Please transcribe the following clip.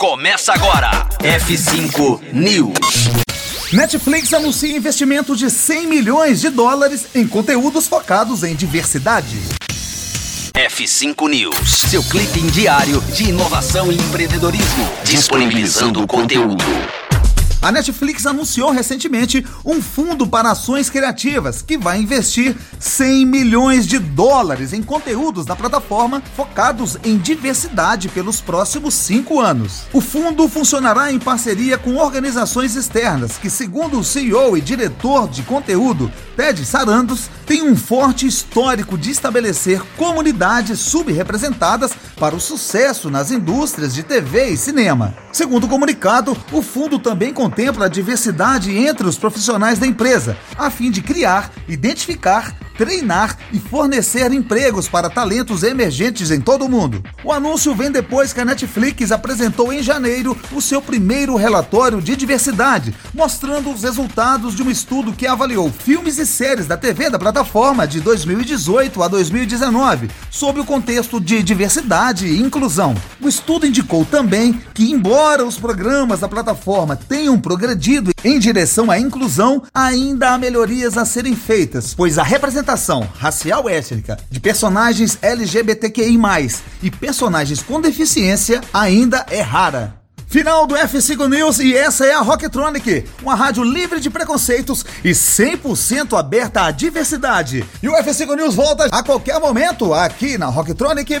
Começa agora. F5 News. Netflix anuncia investimento de 100 milhões de dólares em conteúdos focados em diversidade. F5 News, seu clipe diário de inovação e empreendedorismo, disponibilizando o conteúdo. A Netflix anunciou recentemente um fundo para ações criativas que vai investir 100 milhões de dólares em conteúdos da plataforma focados em diversidade pelos próximos cinco anos. O fundo funcionará em parceria com organizações externas que, segundo o CEO e diretor de conteúdo, Ted Sarandos, tem um forte histórico de estabelecer comunidades subrepresentadas para o sucesso nas indústrias de TV e cinema. Segundo o comunicado, o fundo também contempla a diversidade entre os profissionais da empresa, a fim de criar, identificar, treinar e fornecer empregos para talentos emergentes em todo o mundo. O anúncio vem depois que a Netflix apresentou em janeiro o seu primeiro relatório de diversidade, mostrando os resultados de um estudo que avaliou filmes e séries da TV da plataforma de 2018 a 2019, sob o contexto de diversidade e inclusão. O estudo indicou também que, embora os programas da plataforma tenham progredido em direção à inclusão, ainda há melhorias a serem feitas, pois a representação racial étnica de personagens LGBTQI+, e personagens com deficiência ainda é rara. Final do F5 News e essa é a Rocktronic, uma rádio livre de preconceitos e 100% aberta à diversidade. E o F5 News volta a qualquer momento aqui na Rocktronic.